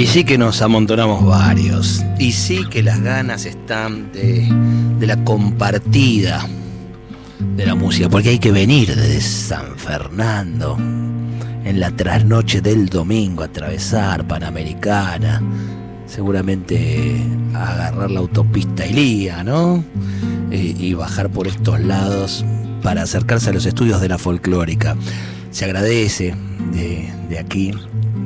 Y sí que nos amontonamos varios. Y sí que las ganas están de, la compartida de la música. Porque hay que venir desde San Fernando en la trasnoche del domingo, atravesar Panamericana. Seguramente agarrar la autopista Ilía, ¿no? y bajar por estos lados para acercarse a los estudios de la folclórica. Se agradece de, de aquí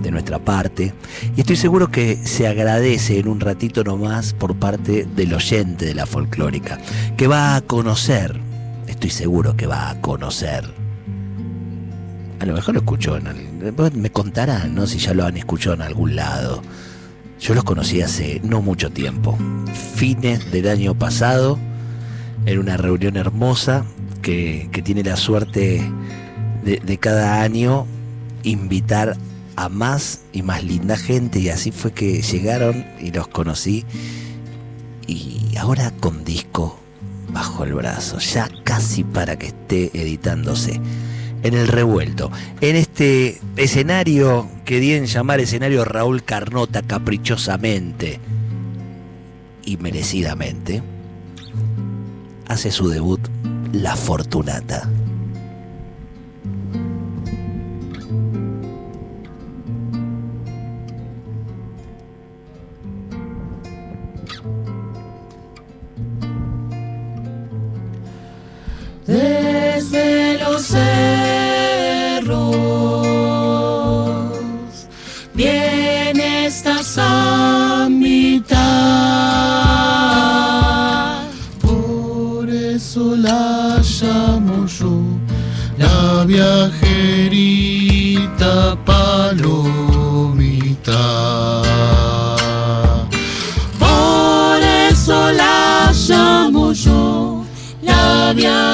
de nuestra parte. Y estoy seguro que se agradece en un ratito nomás por parte del oyente de la folclórica, que va a conocer, estoy seguro que va a conocer. A lo mejor lo escuchó en me contarán, ¿no? Si ya lo han escuchado en algún lado. Yo los conocí hace no mucho tiempo, fines del año pasado, en una reunión hermosa que, tiene la suerte de, de cada año invitar a más y más linda gente. Y así fue que llegaron y los conocí. Y ahora con disco bajo el brazo, ya casi para que esté editándose. En el revuelto, en este escenario que di en llamar escenario Raúl Carnota caprichosamente y merecidamente, hace su debut La Fortunata. Los cerros. Viene esta samita, por eso la llamo yo, la viajerita palomita. Por eso la llamo yo, la viajerita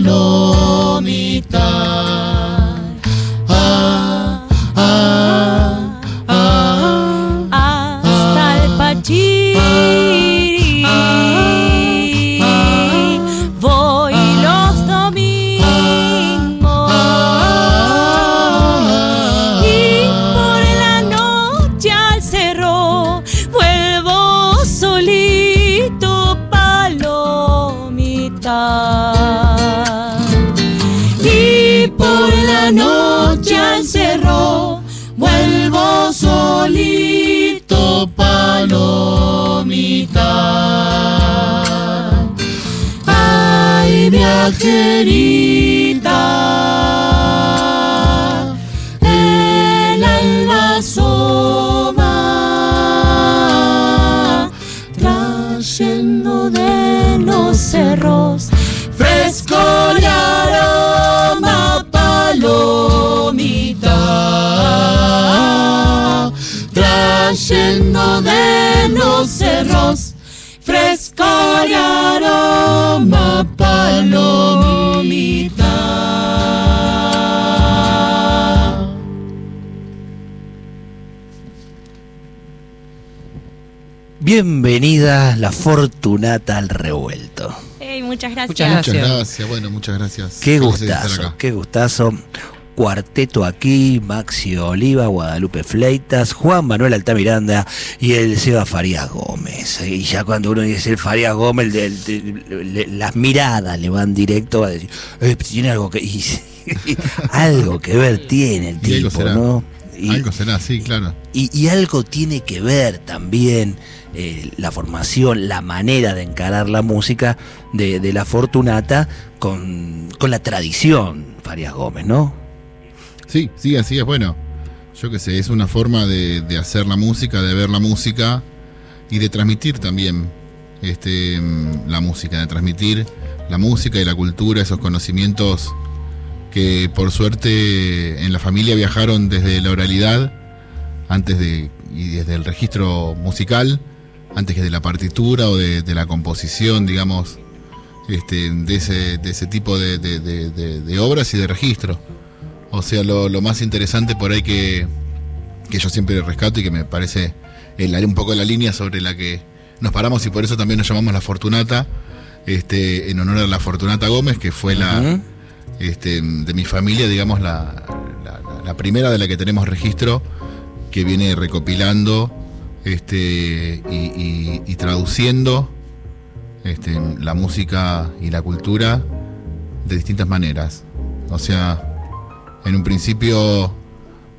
lunas, El alba asoma, trayendo de los cerros fresco y aroma palomita, trayendo de los cerros palomita. Bienvenida la Fortunata al revuelto. Ey, muchas gracias. Muchas Muchas Gracias. bueno, muchas gracias. Qué gustazo, qué gustazo. Cuarteto aquí, Maxi Oliva, Guadalupe Fleitas, Juan Manuel Altamiranda y el Seba Farías Gómez. Y ya cuando uno dice el Farías Gómez, las miradas le van directo a decir, "Eh, tiene algo que y- algo que ver tiene el Y algo tipo, será. ¿no? Y- Algo será, sí, claro. y, y algo tiene que ver también eh, la formación, la manera de encarar la música de, de la Fortunata con, con la tradición, Farias Gómez, ¿no? Sí, sí, así es. Bueno, yo qué sé, es una forma de, hacer la música, de ver la música y de transmitir también este, la música, de transmitir la música y la cultura, esos conocimientos que por suerte en la familia viajaron desde la oralidad, antes de, y desde el registro musical, antes que de la partitura o de, la composición, digamos, este, de, ese, de ese tipo de- de obras y de registro. O sea, lo, lo más interesante por ahí que, que yo siempre rescato y que me parece el, un poco la línea sobre la que nos paramos y por eso también nos llamamos La Fortunata, este, en honor a la Fortunata Gómez, que fue la, este, de mi familia, digamos, la, la- la primera de la que tenemos registro, que viene recopilando este, y, y- y traduciendo este, la música y la cultura de distintas maneras. O sea, en un principio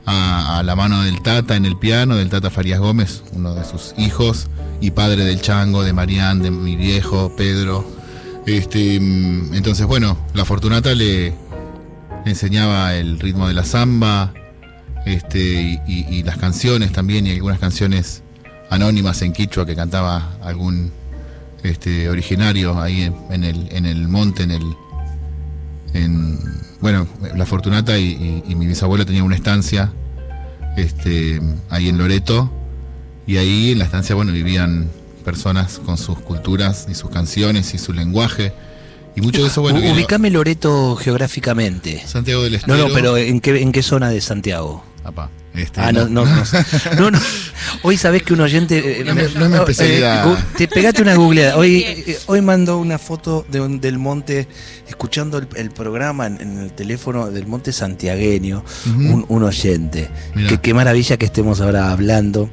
a, la mano del Tata en el piano, del Tata Farías Gómez, uno de sus hijos, y padre del Chango, de Marián, de mi viejo, Pedro. Este, mm, entonces, bueno, la Fortunata le, enseñaba el ritmo de la samba, este, y, las canciones también, y algunas canciones anónimas en quichua que cantaba algún este, originario ahí en, el, en el monte, en el. En, bueno, la Fortunata y, y- y mi bisabuelo tenían una estancia este, ahí en Loreto, y ahí en la estancia, bueno, vivían personas con sus culturas y sus canciones y su lenguaje, y mucho de eso, bueno, U- Ubicame Loreto geográficamente. Santiago del No, Estero. no, pero ¿en qué, en qué zona de Santiago? Apá, este, Ah, no, no, no. No, no. Hoy sabés que un oyente. eh, No es mi- no es mi especialidad. gu- te pegaste una googleada. Hoy, eh, hoy mandó una foto de un- del monte, escuchando el, el programa en, en el teléfono del monte santiagueño, un, un oyente. Que, qué maravilla que estemos ahora hablando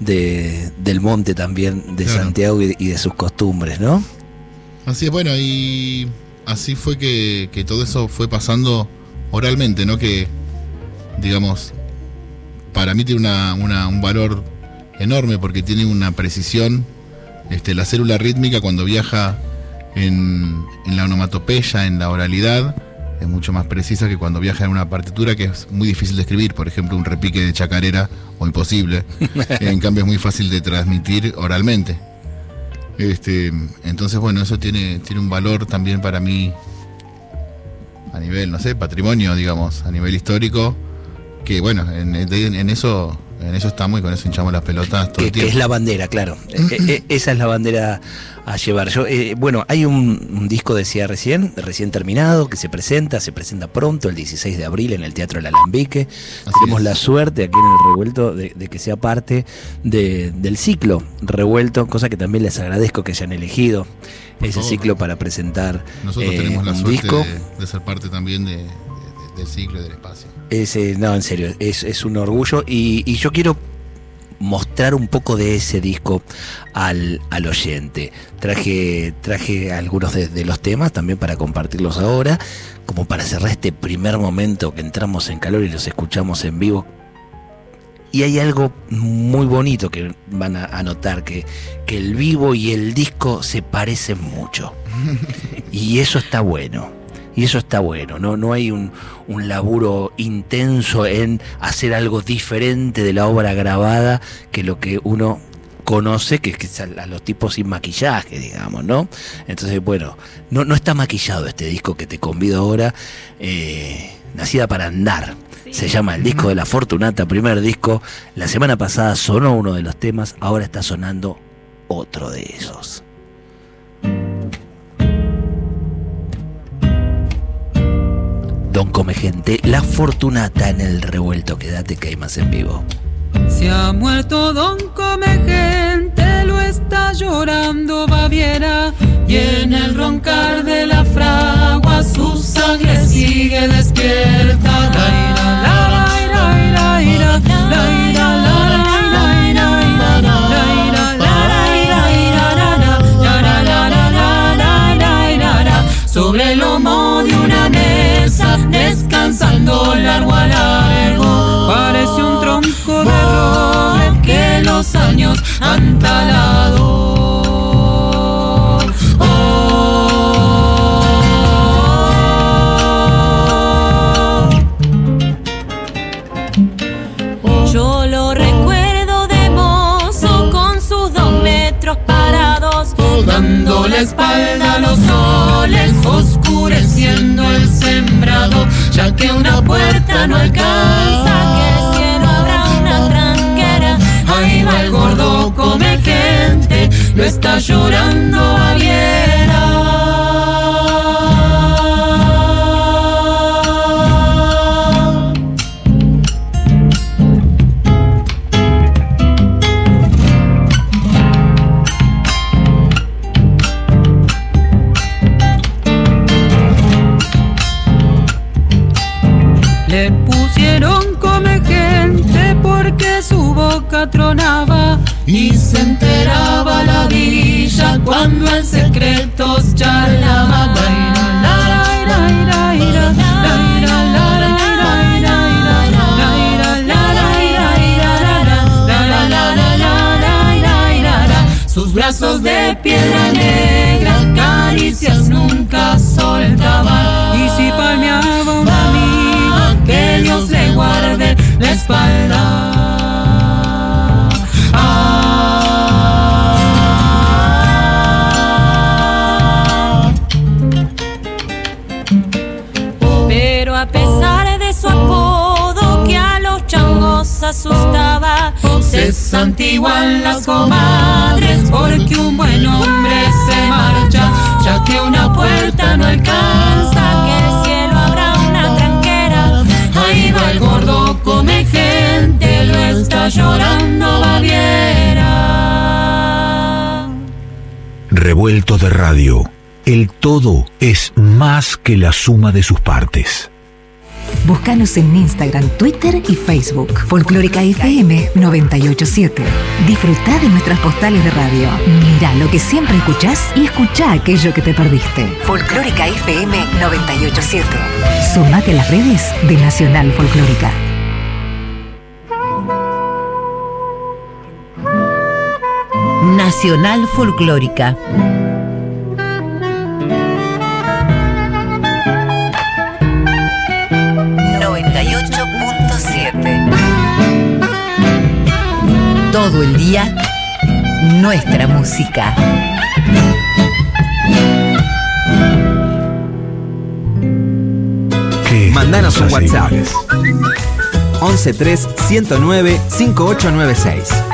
de, del monte también, de Claro. Santiago y de, y de sus costumbres, ¿no? Así es, bueno, y así fue que, que todo eso fue pasando oralmente, ¿no? Que, digamos, para mí tiene una, una- un valor enorme porque tiene una precisión. Este, la célula rítmica cuando viaja en, en la onomatopeya, en la oralidad, es mucho más precisa que cuando viaja en una partitura que es muy difícil de escribir, por ejemplo, un repique de chacarera o imposible. en cambio es muy fácil de transmitir oralmente. Este, entonces, bueno, eso tiene, tiene un valor también para mí a nivel, no sé, patrimonio, digamos, a nivel histórico, que bueno, en, en eso en eso estamos y con eso hinchamos las pelotas todo que, el que tiempo. es la bandera, claro. Eh, eh, esa es la bandera a llevar. Yo, eh, bueno, hay un, un disco, decía recién, recién terminado, que se presenta, se presenta pronto, el 16 de abril, en el Teatro El Alambique. Así Tenemos es. la suerte aquí en el revuelto de, de que sea parte de- del ciclo revuelto, cosa que también les agradezco que hayan elegido Por ese favor. ciclo para presentar Nosotros eh, tenemos la un suerte disco. de, de ser parte también de- de- del ciclo y del espacio. Ese, no, en serio, es, es un orgullo y, y yo quiero mostrar un poco de ese disco al, al oyente. Traje, traje algunos de, de los temas también para compartirlos ahora, como para cerrar este primer momento que entramos en calor y los escuchamos en vivo. Y hay algo muy bonito que van a, notar, que, que el vivo y el disco se parecen mucho. Y eso está bueno. Y eso está bueno, ¿no? No hay un, un, laburo intenso en hacer algo diferente de la obra grabada que lo que uno conoce, que es a los tipos sin maquillaje, digamos, ¿no? Entonces, bueno, no, no está maquillado este disco que te convido ahora, eh, Nacida para Andar. Se llama el disco de la Fortunata, primer disco. La semana pasada sonó uno de los temas, ahora está sonando otro de esos. Don Come Gente, La Fortunata en el revuelto. Quédate que hay más en vivo. Se ha muerto Don Come Gente, lo está llorando Baviera. Y en el roncar de la fragua su sangre sigue despierta. Sobre años han talado. Yo lo recuerdo de mozo con sus dos metros parados, dando la espalda a los soles, oscureciendo el sembrado, ya que una puerta no alcanza, lo está llorando Baviera. Revuelto de radio. El todo es más que la suma de sus partes. Búscanos en Instagram, Twitter y Facebook. Folclórica FM 987. Disfruta de nuestras postales de radio. Mira lo que siempre escuchás y escucha aquello que te perdiste. Folclórica FM 987. Sumate a las redes de Nacional Folclórica. Nacional Folclórica. Todo el día, nuestra música. ¿Qué es lo que Mandanos nos un WhatsApp. iguales? 113 109 5896.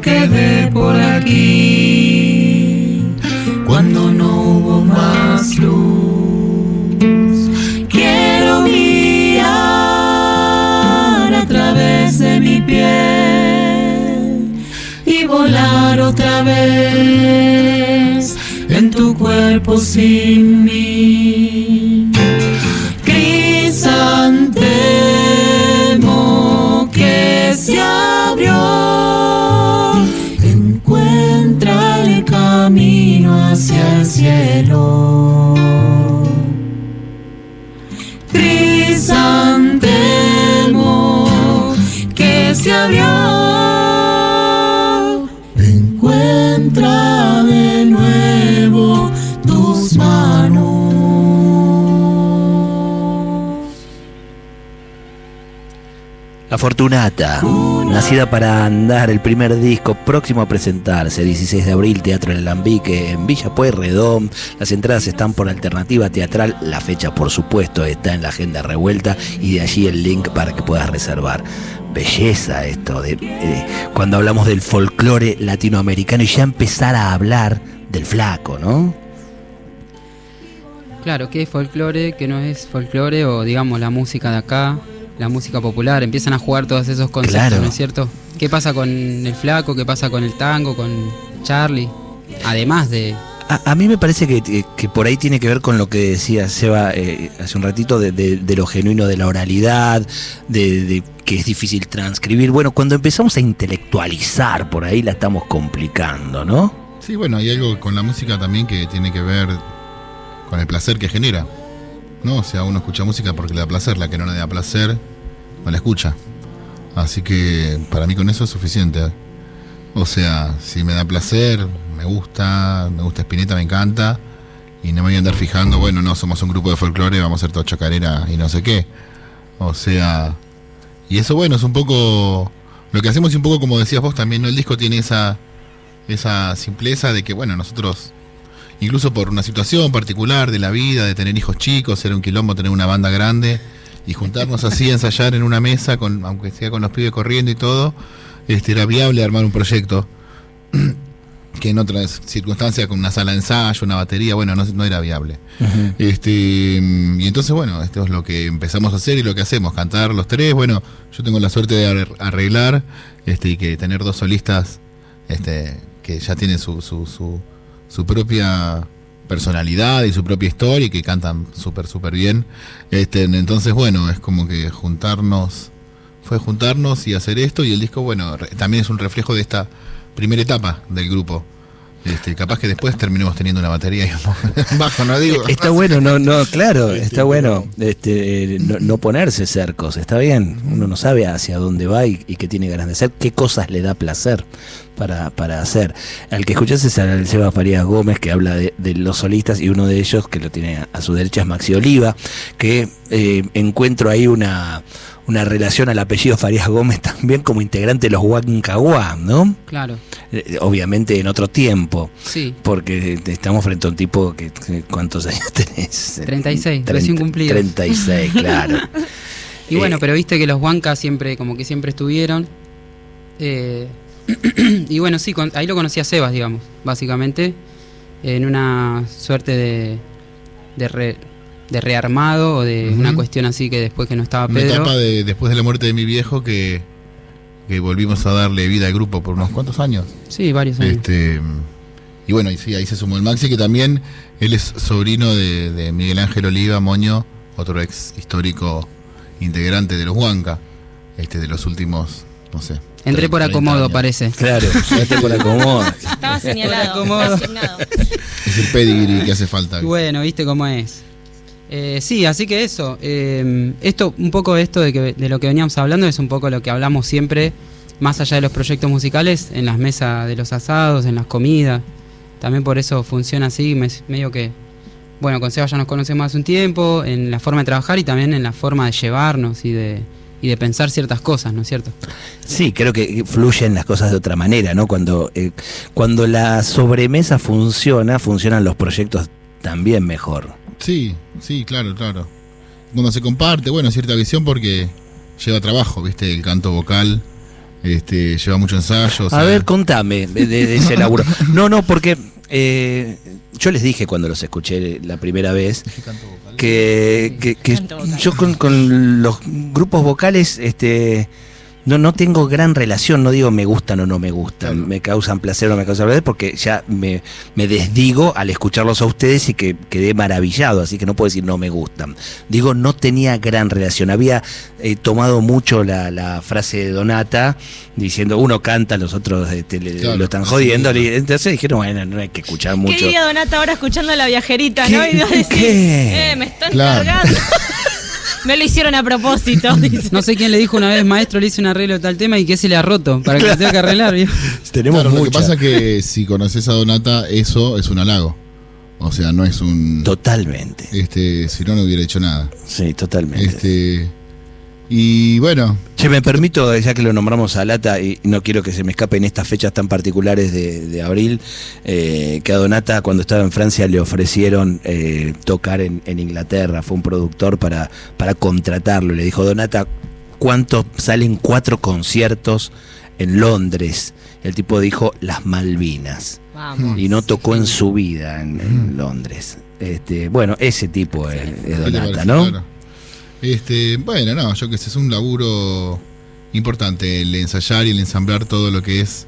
quedé por aquí cuando no hubo más luz. Quiero mirar a través de mi piel y volar otra vez en tu cuerpo sin mí. Crisantemo que sea hacia el cielo. La Fortunata, nacida para andar, el primer disco próximo a presentarse, 16 de abril, Teatro El Alambique en Villa Pueyrredón. Las entradas están por alternativa teatral, la fecha por supuesto está en la agenda revuelta y de allí el link para que puedas reservar. Belleza esto, de, eh, cuando hablamos del folclore latinoamericano y ya empezar a hablar del flaco, ¿no? Claro, ¿qué es folclore? ¿Qué no es folclore? O digamos la música de acá, la música popular. Empiezan a jugar todos esos conceptos, Claro. ¿no es cierto? ¿Qué pasa con el flaco? ¿Qué pasa con el tango? ¿Con Charlie? Además de... A, a mí me parece que, que- por ahí tiene que ver con lo que decía Seba eh, hace un ratito de, de- de lo genuino de la oralidad, de, de que es difícil transcribir. Bueno, cuando empezamos a intelectualizar, por ahí la estamos complicando, ¿no? Sí, bueno, hay algo con la música también que tiene que ver con el placer que genera. ¿No? O sea, uno escucha música porque le da placer, la que no le da placer, no la escucha. Así que para mí con eso es suficiente. O sea, si me da placer, me gusta, me gusta Spinetta, me encanta. Y no me voy a andar fijando, bueno, no, somos un grupo de folclore, vamos a hacer todo chacarera y no sé qué. O sea, y eso bueno, es un poco, lo que hacemos y un poco como decías vos también, ¿no? El disco tiene esa, esa simpleza de que, bueno, nosotros, incluso por una situación particular de la vida, de tener hijos chicos, ser un quilombo, tener una banda grande, y juntarnos así a ensayar en una mesa, con, aunque sea con los pibes corriendo y todo, este, era viable armar un proyecto que en otras circunstancias, con una sala de ensayo, una batería, bueno, no, no era viable. Este, y entonces, bueno, esto es lo que empezamos a hacer y lo que hacemos, cantar los tres. Bueno, yo tengo la suerte de ar- arreglar este, y que tener dos solistas este, que ya tienen su, su, su, su propia personalidad y su propia historia y que cantan súper, súper bien. Este, entonces, bueno, es como que juntarnos, fue juntarnos y hacer esto y el disco, bueno, re- también es un reflejo de esta primera etapa del grupo. Este, capaz que después terminemos teniendo una batería y un bajo, no digo. Está bueno, no, no, claro, está bueno este, no, no ponerse cercos, está bien. Uno no sabe hacia dónde va y, y qué tiene ganas de hacer, qué cosas le da placer para, para hacer. Al que escuchás es al Seba Farías Gómez, que habla de, de los solistas, y uno de ellos, que lo tiene a, a su derecha, es Maxi Oliva, que eh, encuentro ahí una, una relación al apellido Farías Gómez también como integrante de los Huancahuá, ¿no? Claro, Eh, obviamente en otro tiempo. sí. Porque estamos frente a un tipo que, ¿cuántos años tenés? 36, Treinta- recién cumplidos. 36, claro. Y bueno, Eh, pero viste que los Huancas siempre, como que siempre estuvieron. Eh, y bueno, sí, con- ahí lo conocí a Sebas, digamos, básicamente, en una suerte de, de, re- de rearmado o de una cuestión así que después que no estaba Una Pedro. etapa de, después de la muerte de mi viejo que, que volvimos a darle vida al grupo por unos cuantos años. Sí, varios años. Este, y bueno, y sí, ahí se sumó el Maxi, que también él es sobrino de, de Miguel Ángel Oliva Moño, otro ex histórico integrante de los Huanca, este, de los últimos, no sé. Entré por 30 acomodo, años. parece. Claro, ya por acomodo. Estaba señalado, Acomodo. asignado. Es el pedigree que hace falta. Bueno, viste cómo es. Eh, sí, así que eso. eh, esto, un poco esto de, que, de lo que veníamos hablando es un poco lo que hablamos siempre, más allá de los proyectos musicales, en las mesas de los asados, en las comidas. También por eso funciona así, me- medio que. Bueno, con Seba ya nos conocemos hace un tiempo, en la forma de trabajar y también en la forma de llevarnos y de, y de pensar ciertas cosas, ¿no es cierto? Sí, creo que fluyen las cosas de otra manera, ¿no? Cuando, eh, cuando la sobremesa funciona, funcionan los proyectos también mejor. Sí, sí, claro, claro. Cuando se comparte, bueno, cierta visión porque lleva trabajo, ¿viste? El canto vocal, este, lleva mucho ensayo. o A ver, contame de, de ese laburo. No, no, porque eh, yo les dije cuando los escuché la primera vez que, yo con, con los grupos vocales este, no, no tengo gran relación, no digo me gustan o no me gustan, me causan placer o me causan placer, porque ya me, me desdigo al escucharlos a ustedes y que quedé maravillado, así que no puedo decir no me gustan. Digo, no tenía gran relación, había eh, tomado mucho la, la frase de Donata, diciendo uno canta, los otros este, le- Claro, lo están jodiendo, sí. y entonces dijeron, bueno, no hay que escuchar ¿Qué mucho. diría Donata ahora escuchando a la viajerita, ¿Qué? no? Y decir, ¿Qué? eh, me están Claro. cargando. me lo hicieron a propósito, dice. No sé quién le dijo una vez, maestro, le hice un arreglo de tal tema y que se le ha roto para que lo tenga que arreglar. ¿vio? Tenemos Claro, lo que pasa es que si conoces a Donata, eso es un halago. O sea, no es un. Totalmente, Este, si no, no hubiera hecho nada. sí, totalmente. Este. Y bueno, Che, me permito, ya que lo nombramos a Lata, y no quiero que se me escapen estas fechas tan particulares de, de abril, eh, que a Donata cuando estaba en Francia le ofrecieron eh, tocar en, en Inglaterra, fue un productor para, para contratarlo, le dijo, Donata, ¿cuánto salen cuatro conciertos en Londres? El tipo dijo, las Malvinas, Vamos. y no tocó en su vida en, en Londres. Este, bueno, ese tipo es, es ¿qué te Donata? ¿no? Este, bueno, no, yo que sé, es un laburo importante el ensayar y el ensamblar todo lo que es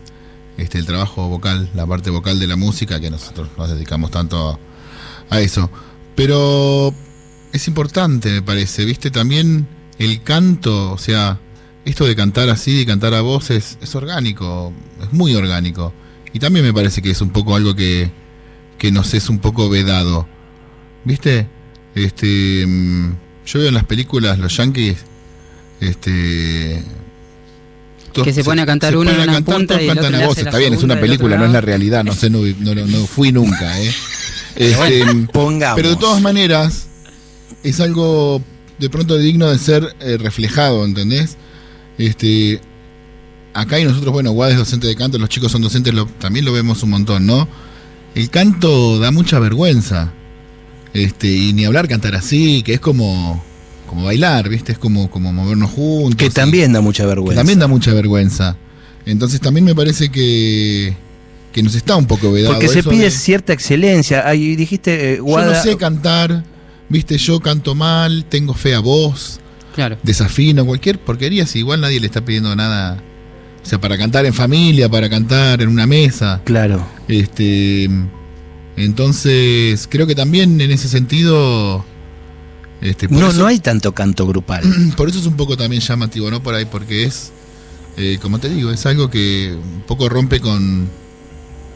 este el trabajo vocal, la parte vocal de la música, que nosotros nos dedicamos tanto a, a eso. Pero es importante, me parece, viste, también el canto, o sea, esto de cantar así, de cantar a voces, es orgánico, es muy orgánico. Y también me parece que es un poco algo que, que nos es un poco vedado. ¿Viste? Este. Yo veo en las películas los yankees. Este. todos Que se pone a cantar uno en una cantar, punta todos y cantan a voz. Está bien, es una película, no es la realidad. No sé, no, no, no- no fui nunca, ¿eh? Este, Pongamos. pero de todas maneras, es algo de pronto digno de ser eh, reflejado, ¿entendés? Este, acá y nosotros, bueno, Guad es docente de canto, los chicos son docentes, lo- también lo vemos un montón, ¿no? El canto da mucha vergüenza. Este, y ni hablar cantar así, que es como, como bailar, ¿viste? Es como, como movernos juntos. que y- también da mucha que vergüenza. también da mucha vergüenza. Entonces también me parece que, que nos está un poco vedado. Porque se eso pide de- cierta excelencia. Ahí dijiste, eh, yo no sé cantar, viste, yo canto mal, tengo fea voz, Claro. desafino, cualquier porquería, si igual nadie le está pidiendo nada. O sea, para cantar en familia, para cantar en una mesa. Claro. Este entonces, creo que también en ese sentido. Este, No, eso- no hay tanto canto grupal. por eso es un poco también llamativo, ¿no? Por ahí, porque es, eh, como te digo, es algo que un poco rompe con,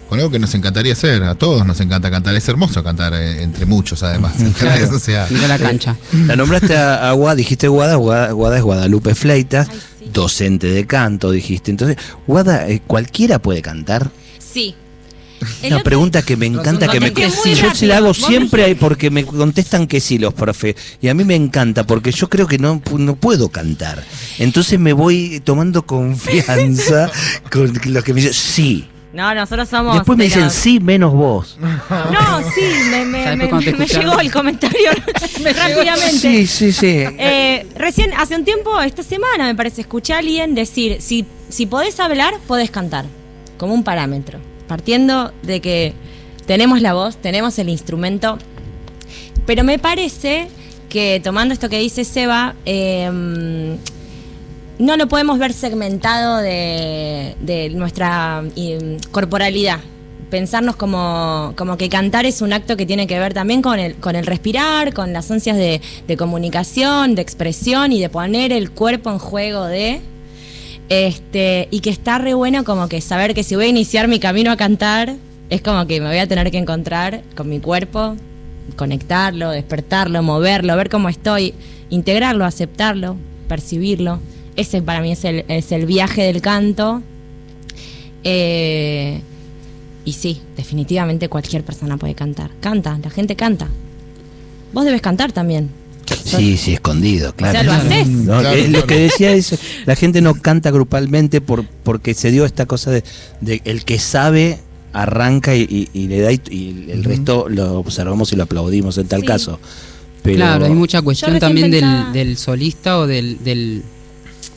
con algo que nos encantaría hacer. A todos nos encanta cantar. Es hermoso cantar eh, entre muchos, además. ¿entendés? O sea, Ir a la cancha. La nombraste a, a Guada, dijiste Guada, Guada, Guada es Guadalupe Fleitas, docente de canto, dijiste. Entonces, Guada, eh, ¿cualquiera puede cantar? Sí. El Una otro- pregunta que me encanta que me Contesté muy Yo se la hago siempre porque me contestan que sí los profes. Y a mí me encanta porque yo creo que no, no puedo cantar. Entonces me voy tomando confianza con los que me dicen sí. No, nosotros somos. Después me dicen los- sí menos vos. No, sí, me, llegó el comentario rápidamente. Sí, sí, sí. Eh, recién, hace un tiempo, esta semana me parece, escuché a alguien decir, si, si podés hablar, podés cantar, como un parámetro, partiendo de que tenemos la voz, tenemos el instrumento, pero me parece que tomando esto que dice Seba, eh, no lo podemos ver segmentado de, nuestra eh, corporalidad. Pensarnos como, que cantar es un acto que tiene que ver también con el, respirar, con las ansias de comunicación, de expresión y de poner el cuerpo en juego de... Este, y que está re bueno como que saber que si voy a iniciar mi camino a cantar, es como que me voy a tener que encontrar con mi cuerpo, conectarlo, despertarlo, moverlo, ver cómo estoy, integrarlo, aceptarlo, percibirlo. Ese para mí es el, es el viaje del canto. Eh, y sí, definitivamente cualquier persona puede cantar. Canta, la gente canta. Vos debes cantar también. Sí, sí, escondido, claro. O sea, lo haces. No, Claro, eh, Lo que decía es, la gente no canta grupalmente por, porque se dio esta cosa de, de el que sabe arranca y, y- y le da y, y el resto lo observamos y lo aplaudimos en tal Sí. caso. Pero, Claro, hay mucha cuestión también pensaba- del, del solista o del, del,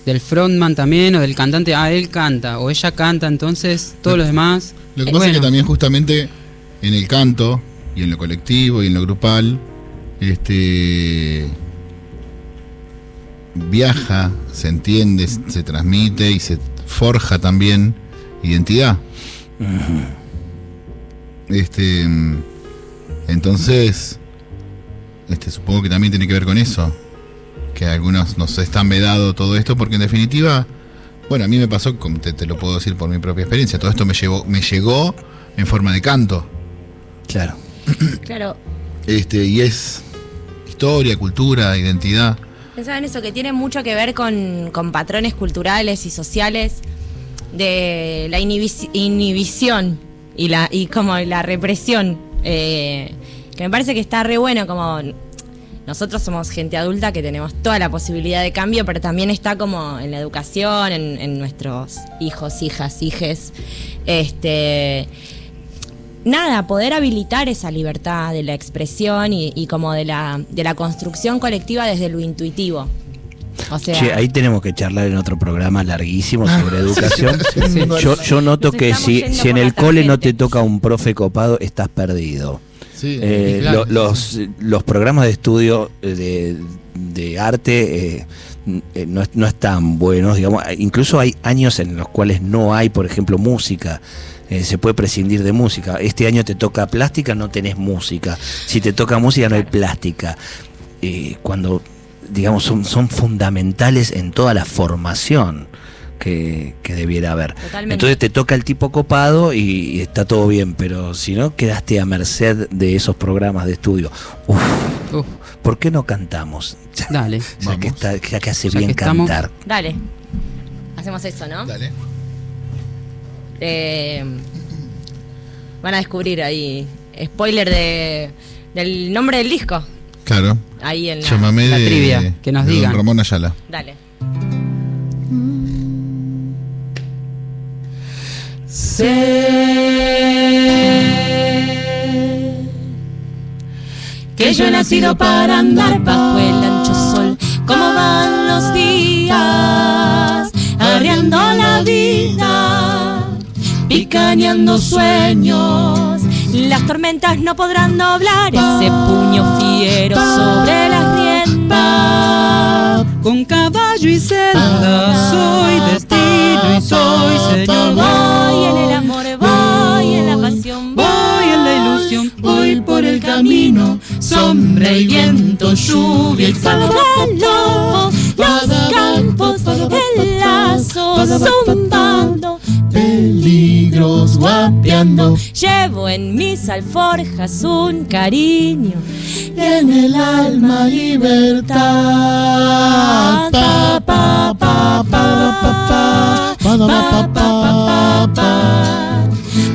del frontman también, o del cantante. Ah, él canta, o ella canta, entonces todos los demás. Lo que eh, pasa es que bueno, también justamente en el canto y en lo colectivo y en lo grupal, este viaja, se entiende, se transmite y se forja también identidad. Este, entonces, este, supongo que también tiene que ver con eso, que a algunos nos están vedado todo esto, porque en definitiva, bueno, a mí me pasó, como te, te lo puedo decir por mi propia experiencia, todo esto me llevó, me llegó en forma de canto, Claro. Claro, este, y es historia, cultura, identidad. pensaba en eso, que tiene mucho que ver con, con patrones culturales y sociales de la inhibici- inhibición y la y como la represión. eh, que me parece que está re bueno, como nosotros somos gente adulta que tenemos toda la posibilidad de cambio, pero también está como en la educación, en, en nuestros hijos, hijas, hijes. Este nada, poder habilitar esa libertad de la expresión y, y como de la, de la construcción colectiva desde lo intuitivo. O sea, Che, ahí tenemos que charlar en otro programa larguísimo sobre educación. sí. Yo, yo noto que si, si en el cole no te toca un profe copado, estás perdido. Sí, Eh, Y claro. lo- los, los programas de estudio eh, de, de arte eh, eh, no, es- no están buenos, digamos. Incluso hay años en los cuales no hay, por ejemplo, música. Eh, se puede prescindir de música. Este año te toca plástica, no tenés música. Si te toca música, no hay plástica. Eh, cuando, digamos, son, son fundamentales en toda la formación que, que debiera haber. Totalmente. Entonces te toca el tipo copado y, y está todo bien, pero si no, quedaste a merced de esos programas de estudio. Uf, Uf, ¿por qué no cantamos? Ya, dale. ya que, Vamos. está, ya que hace Ya bien que cantar. dale. Hacemos eso, ¿no? Dale. Eh, van a descubrir ahí. Spoiler de, del nombre del disco. Claro. Ahí en la. Llámame la de, trivia, que nos de don digan. Ramón Ayala. Dale. que yo he nacido para andar bajo el ancho sol. Como van los días, arreando la vida, picaneando sueños. Las tormentas no podrán doblar ese puño fiero sobre las riendas. Con caballo y senda soy destino y soy señor. Voy en el amor, voy en la pasión, Voy en la ilusión, voy por el camino. sombra y viento, lluvia y lobo, los campos, el lazo zumbando, Peligros guapeando llevo en mis alforjas un cariño y en el alma libertad. Pa, pa, pa, pa, pa, pa, pa, da, pa, pa, pa, pa.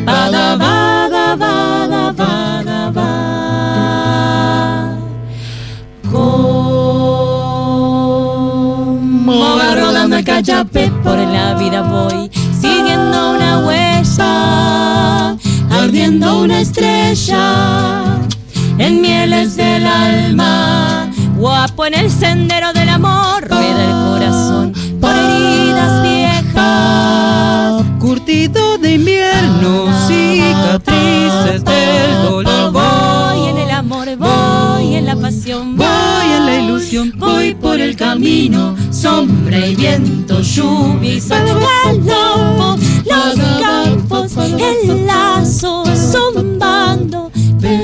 Bada, bada, bada, bada, bada. Como va rodando el cachape por la vida una estrella en mieles del alma, guapo en el sendero del amor, rueda el corazón por heridas viejas. Curtido de invierno, cicatrices del dolor. Voy en el amor, voy en la pasión, Voy en la ilusión, voy por el camino, sombra y viento, lluvia y sol, galopo, los campos, el zumbando,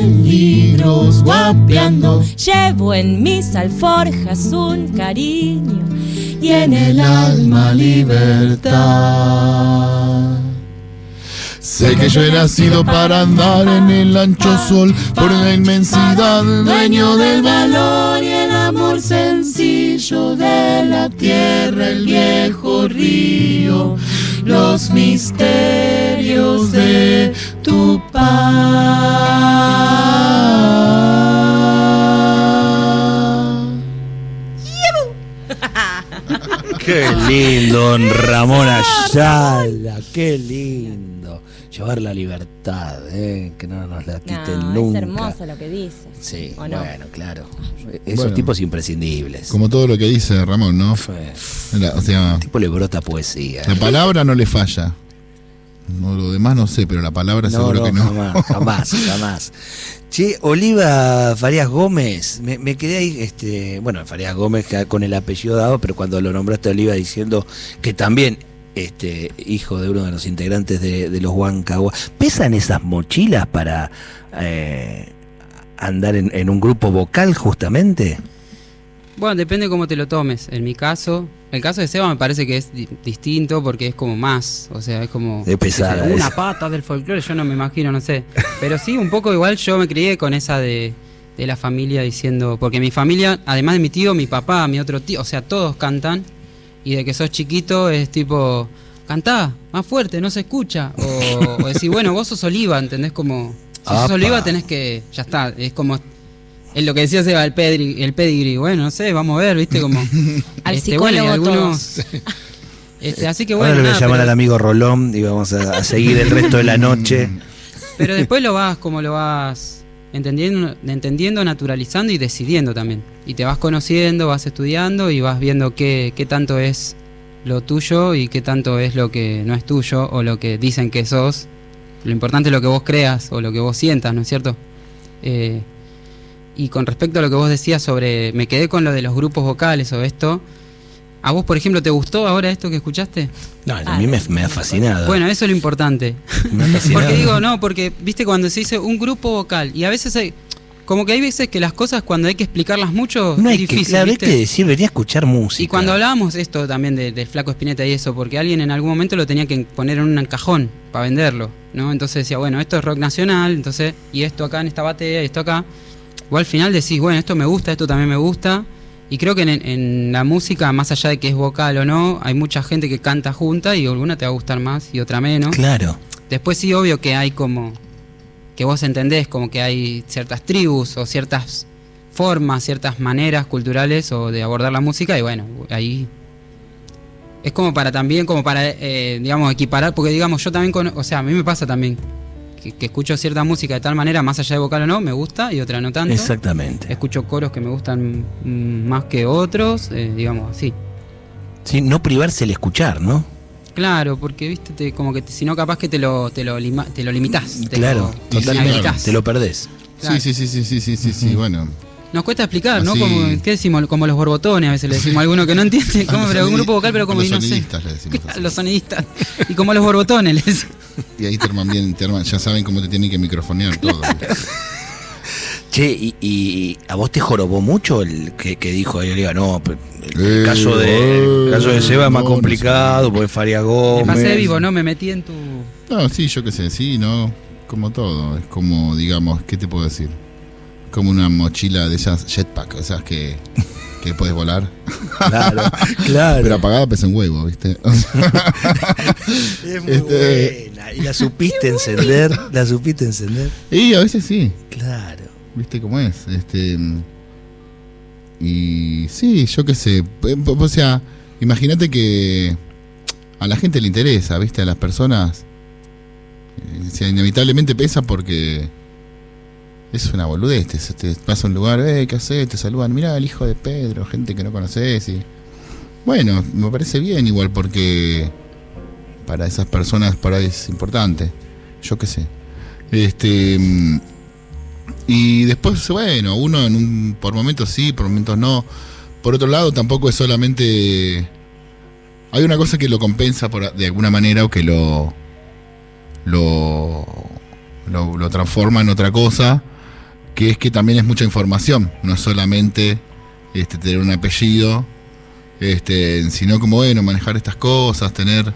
Peligros guapeando llevo en mis alforjas un cariño y en el alma libertad. Sé que yo he nacido para andar en el ancho sol, por la inmensidad, dueño del valor y el amor sencillo de la tierra, el viejo río, los misterios de tu paz. Qué lindo, don Ramón Ayala, qué lindo. Llevar la libertad, eh, que no nos la quiten No, nunca. es hermoso lo que dice. Sí, ¿O no? bueno, claro. Esos Bueno. tipos imprescindibles. Como todo lo que dice Ramón, ¿no? Fue- La- o sea, tipo le brota poesía. la palabra no le falla. No, lo demás no sé, pero la palabra No, seguro no, que no. jamás, jamás, jamás. Che, Oliva Farías Gómez, me, me quedé ahí, este, bueno, Farías Gómez que- con el apellido dado, pero cuando lo nombraste a Oliva diciendo que también, este, hijo de uno de los integrantes de, de los Huancagua, ¿pesan esas mochilas para eh, andar en, en un grupo vocal justamente? Bueno, depende cómo te lo tomes. En mi caso, el caso de Seba me parece que es di- distinto porque es como más, o sea, es como Es pesada una pata del folclore, yo no me imagino, no sé. Pero sí, un poco igual yo me crié con esa de, de la familia diciendo, porque mi familia, además de mi tío, mi papá, mi otro tío, o sea, todos cantan y de que sos chiquito es tipo, cantá, más fuerte, no se escucha. O, o decir, bueno, vos sos oliva, ¿entendés? Como, si sos oliva tenés que, ya está, es como es lo que decía Seba, el pedigree, el pedigree. Bueno, no sé, vamos a ver, ¿viste? Como. Al este, bueno, psicólogo algunos. Este, así que Ahora bueno. le voy a llamar pero, al amigo Rolón y vamos a, a seguir el resto de la noche. pero después lo vas, como lo vas entendiendo, entendiendo, naturalizando y decidiendo también. Y te vas conociendo, vas estudiando y vas viendo qué, qué tanto es lo tuyo y qué tanto es lo que no es tuyo o lo que dicen que sos. Lo importante es lo que vos creas o lo que vos sientas, ¿no es cierto? Eh, y con respecto a lo que vos decías sobre, me quedé con lo de los grupos vocales o esto, ¿a vos, por ejemplo, te gustó ahora esto que escuchaste? No, a mí me, me ha fascinado. Bueno, eso es lo importante. me ha fascinado. Porque digo, no, porque, viste, cuando se dice un grupo vocal, y a veces hay, como que hay veces que las cosas cuando hay que explicarlas mucho no hay es que, difícil, claro, hay ¿viste? que decir, venía a escuchar música. Y cuando hablábamos esto también de- del flaco Espineta y eso, porque alguien en algún momento lo tenía que poner en un cajón para venderlo, ¿no? Entonces decía, bueno, esto es rock nacional, entonces, y esto acá en esta batea, y esto acá. O al final decís, bueno, esto me gusta, esto también me gusta. Y creo que en, en la música, más allá de que es vocal o no, hay mucha gente que canta junta y alguna te va a gustar más y otra menos. Claro. Después sí, obvio que hay como que vos entendés como que hay ciertas tribus o ciertas formas, ciertas maneras culturales o de abordar la música y bueno, ahí es como para también, como para, eh, digamos, equiparar, porque digamos, yo también, con, o sea, a mí me pasa también que, que escucho cierta música de tal manera, más allá de vocal o no, me gusta y otra no tanto. Exactamente. Escucho coros que me gustan mm, más que otros, eh, digamos así. Sí, no privarse el escuchar, ¿no? Claro, porque viste, te- como que si no capaz que te lo, te lo, lima- te lo limitas. Te claro, lo, totalmente. claro. Te lo perdés. Claro. Sí, sí, sí, sí, sí, sí, sí, bueno. Nos cuesta explicar, ¿no? Así- Como, ¿Qué decimos? Como los borbotones, a veces le decimos a alguno que no entiende. ¿Cómo? los Pero un grupo vocal, pero como los no sé. sonidistas le decimos así. Los sonidistas. Y como los borbotones. les decimos. Y ahí te arman bien, te arman- ya saben cómo te tienen que microfonear todo. Che, y, y a vos te jorobó mucho el que, que dijo ahí Oliva? No, pero el, Eh, caso de, eh, el caso de Seba es más no, no complicado, sé. porque Faria Me Gómez. pasé vivo, ¿no? Me metí en tu. No, sí, yo qué sé, sí, no, como todo, es como, digamos, ¿qué te puedo decir? Como una mochila de esas jetpack, esas que, que puedes volar, Claro, claro. pero apagada pesa un huevo, ¿viste? es muy este- buena. ¿Y la supiste encender? ¿La supiste encender? y a veces sí, Claro. ¿viste cómo es? Este y sí, yo qué sé, p- o sea, imagínate que a la gente le interesa, ¿viste? A las personas eh, o sea, inevitablemente pesa porque es una boludez, te, te vas a un lugar, eh, ¿qué haces? Te saludan, mira el hijo de Pedro, gente que no conoces y bueno, me parece bien igual porque para esas personas para es importante, yo qué sé. Este y después, bueno, uno en un, por momentos sí, por momentos no. Por otro lado, tampoco es solamente. Hay una cosa que lo compensa por, de alguna manera o que lo, lo, lo transforma en otra cosa, que es que también es mucha información, no es solamente este, tener un apellido, este, sino como, bueno, manejar estas cosas, tener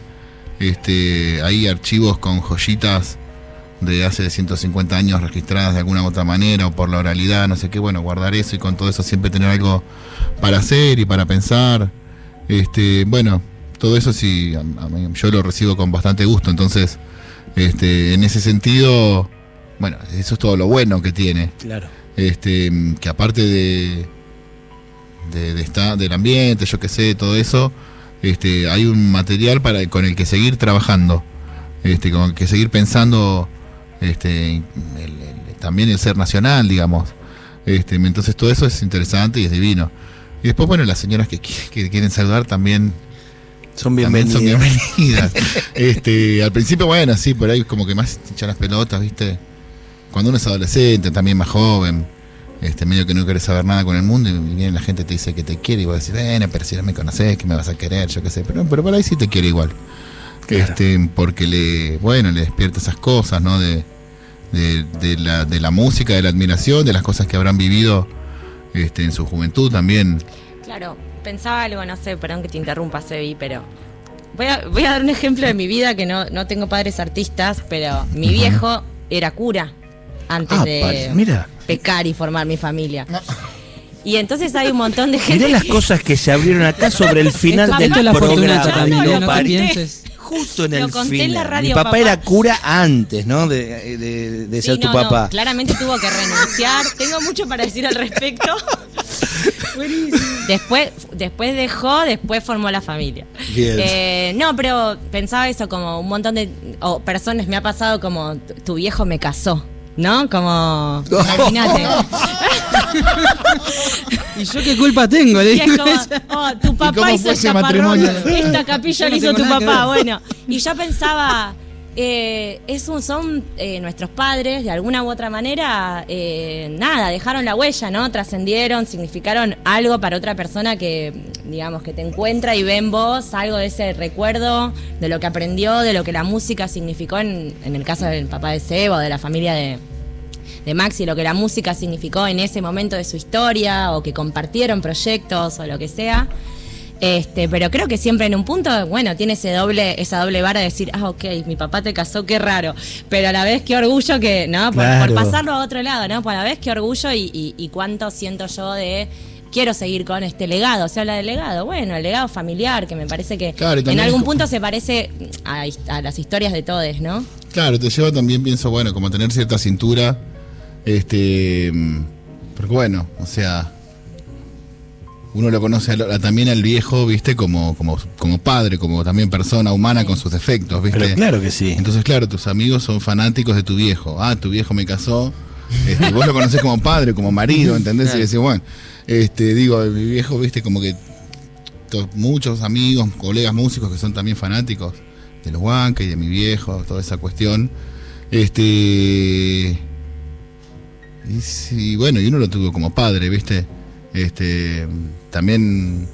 este, ahí archivos con joyitas de hace 150 años registradas de alguna u otra manera o por la oralidad, no sé qué, bueno, guardar eso y con todo eso siempre tener algo para hacer y para pensar. Este, bueno, todo eso sí, yo lo recibo con bastante gusto, entonces, este, en ese sentido, bueno, eso es todo lo bueno que tiene. Claro. Este, que aparte de, de, de esta- del ambiente, yo qué sé, todo eso, este, hay un material para, con el que seguir trabajando, este, con el que seguir pensando este, el- el- también el ser nacional, digamos. Este, entonces todo eso es interesante y es divino. Y después, bueno, las señoras que, que quieren saludar también Son también son bienvenidas. bienvenidas. este, al principio, bueno, sí, por ahí como que más echan las pelotas, ¿viste? Cuando uno es adolescente, también más joven, este, medio que no quiere saber nada con el mundo y viene la gente y te dice que te quiere y vos decís, bueno, pero si no me conoces, que me vas a querer, yo qué sé, pero, pero por ahí sí te quiere igual. Claro. Este, porque le, bueno, le despierta esas cosas, ¿no? De, de, de la, de la música, de la admiración, de las cosas que habrán vivido este, en su juventud también. Claro, pensaba algo, no sé, perdón que te interrumpa, Sebi, pero voy a, voy a dar un ejemplo de mi vida que no, no tengo padres artistas, pero mi viejo era cura antes Ah, de mira. pecar y formar mi familia. Y entonces hay un montón de gente. Mirá las cosas que se abrieron acá sobre el final Esto- del Esto programa. no pienses. Justo en Lo el conté en final. la radio, Mi papá, papá. era cura antes, ¿no? De, de- de Sí, ser tu no, no, papá. claramente tuvo que renunciar. Tengo mucho para decir al respecto. Después, después dejó, después formó la familia. Bien. Eh, no, pero pensaba eso como un montón de o personas me ha pasado como tu viejo me casó, ¿no? Como imagínate. ¿Y yo qué culpa tengo? Le Y es como, oh, tu papá cómo hizo ese esta matrimonio? esta capilla Yo la no hizo tu papá, bueno. Y yo pensaba, eh, es un, son eh, nuestros padres, de alguna u otra manera, eh, nada, dejaron la huella, ¿no? Trascendieron, significaron algo para otra persona que, digamos, que te encuentra y ve en vos algo de ese recuerdo, de lo que aprendió, de lo que la música significó en, en el caso del papá de Seba o de la familia de, de Maxi, lo que la música significó en ese momento de su historia, o que compartieron proyectos o lo que sea. Este, pero creo que siempre en un punto, bueno, tiene ese doble, esa doble vara de decir, ah, ok, mi papá te casó, qué raro. Pero a la vez qué orgullo que, ¿no? Por, Claro. por pasarlo a otro lado, ¿no? Por a la vez qué orgullo y, y- y cuánto siento yo de quiero seguir con este legado. Se habla del legado, bueno, el legado familiar, que me parece que Claro, en algún es punto se parece a, a las historias de todos, ¿no? Claro, te lleva también, pienso, bueno, como tener cierta cintura. Este. mm, Porque bueno, o sea. Uno lo conoce a lo- a- también al viejo, viste, como, como, como padre, como también persona humana con sus defectos, viste. Pero claro que sí. Entonces, claro, tus amigos son fanáticos de tu viejo. Ah, tu viejo me casó. Este, vos lo conocés como padre, como marido, ¿entendés? Y decís, bueno, este, digo, mi viejo, viste, como que muchos amigos, colegas músicos que son también fanáticos de los Huanca y de mi viejo, toda esa cuestión. Este. Y sí, bueno, y uno lo tuvo como padre, ¿viste? Este. También.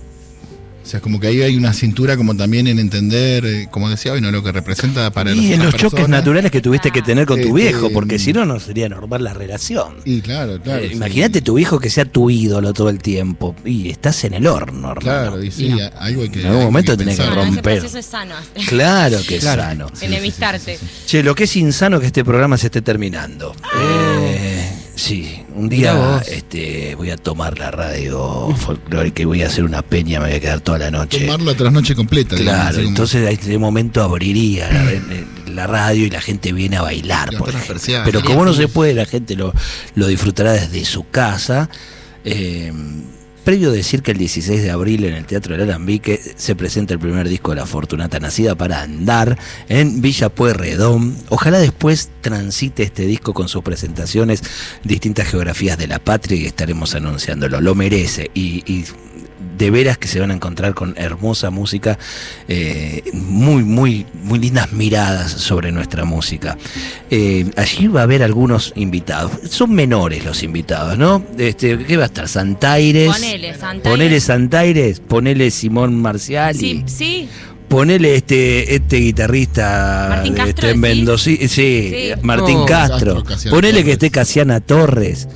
O sea, como que ahí hay una cintura como también en entender, eh, como decía hoy, ¿no? Lo que representa para Y en los choques personas. naturales que tuviste que tener con tu Este, viejo, porque si no, no sería normal la relación. Y claro, claro. Eh, sí. Imagínate tu hijo que sea tu ídolo todo el tiempo. Y estás en el horno, hermano. Claro, y sí, Y no. a- algo hay que. En algún momento tenés que ese romper. proceso es sano, Claro que es Claro. sano. enemistarte. Che, lo que es insano que este programa se esté terminando. Eh, sí, un día este, voy a tomar la radio folclórica y voy a hacer una peña, me voy a quedar toda la noche. Tomar la trasnoche completa. digamos, Claro, como- entonces a este momento abriría la, la radio y la gente viene a bailar. Por. Pero como no se puede, la gente lo, lo disfrutará desde su casa. Eh, previo decir que el 16 de abril en el Teatro del Alambique se presenta el primer disco de La Fortunata Nacida para Andar en Villa Pueyrredón. Ojalá después transite este disco con sus presentaciones distintas geografías de la patria y estaremos anunciándolo. Lo merece y, y de veras que se van a encontrar con hermosa música, eh, muy, muy, muy lindas miradas sobre nuestra música. Eh, allí va a haber algunos invitados. Son menores los invitados, ¿no? Este, ¿Qué va a estar? Santaires. Ponele, Santaires. Ponele Santaires, ponele Simón Marciali. Sí, sí, Ponele este, este guitarrista Martín de Castro, este en ¿decís? Mendoza, sí, Sí. Martín Oh. Castro. Castro, Ponele que esté Casiana Torres.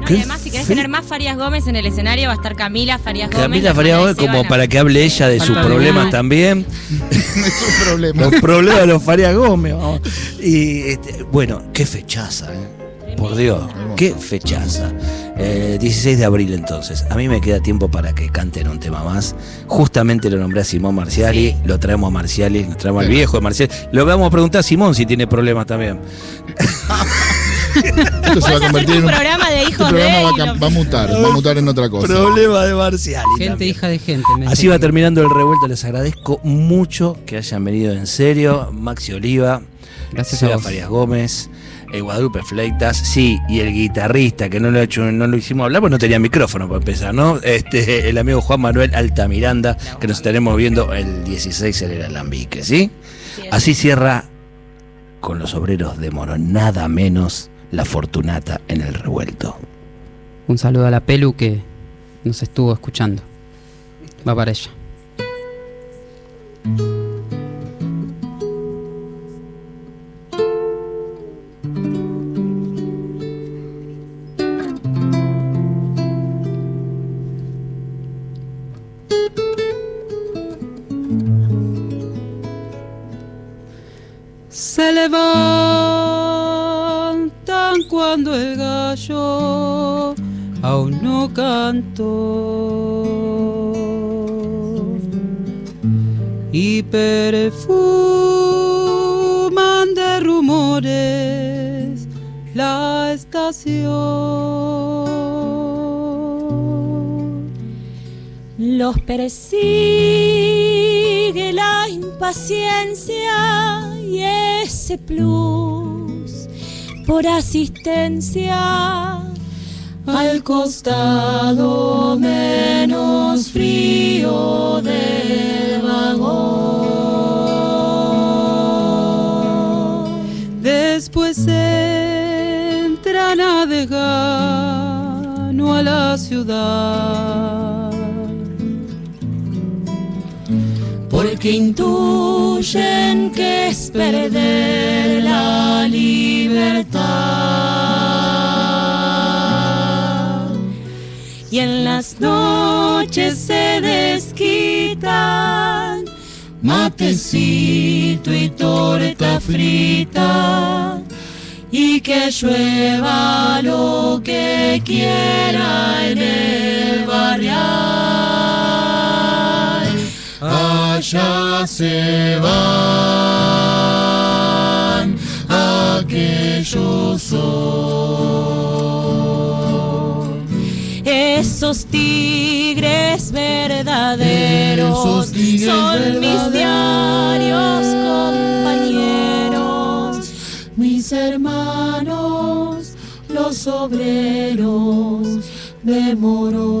No, ¿Qué y además, si querés tener más Farías Gómez en el escenario, va a estar Camila Farías Gómez. Camila la Faría hermana de Gómez, como para que hable ella de sus problemas también. es un problema. Los problemas de los Faría Gómez. vamos. Y este, bueno, qué fechaza, ¿eh? Por Dios, qué fechaza. Eh, 16 de abril entonces. A mí me queda tiempo para que canten un tema más. Justamente lo nombré a Simón Marciali, Sí. lo traemos a Marciali, lo traemos al viejo de Marciali. Lo vamos a preguntar a Simón si tiene problemas también. Esto se va a convertir en un programa de Este hijos de programa va a, va a mutar, va a mutar en otra cosa. Problema de Marcial. Gente hija de gente. me Así va terminando el revuelto. Les agradezco mucho que hayan venido en serio. Maxi Oliva, Gracias a Seba. Farias Gómez, eh, Guadalupe Fleitas, sí, y el guitarrista, que no lo, he hecho, no lo hicimos hablar, pues no tenía micrófono para empezar, ¿no? Este, el amigo Juan Manuel Altamiranda, que nos estaremos viendo el 16 en el Alambique, ¿sí? Sí, Así cierra con los obreros de Moro, nada menos la Fortunata en el revuelto. Un saludo a la Pelu que nos estuvo escuchando. Va para ella. Se cantó y perfuman de rumores la estación. Los persigue la impaciencia y ese plus por asistencia al costado menos frío del vagón. Después entran a Degano a la ciudad. porque intuyen que es perder la libertad. Y en las noches se desquitan matecito y torta frita. Y que llueva lo que quiera en el barrial allá se van aquellos son esos tigres verdaderos Esos tigres son mis diarios compañeros mis hermanos los obreros de Morón.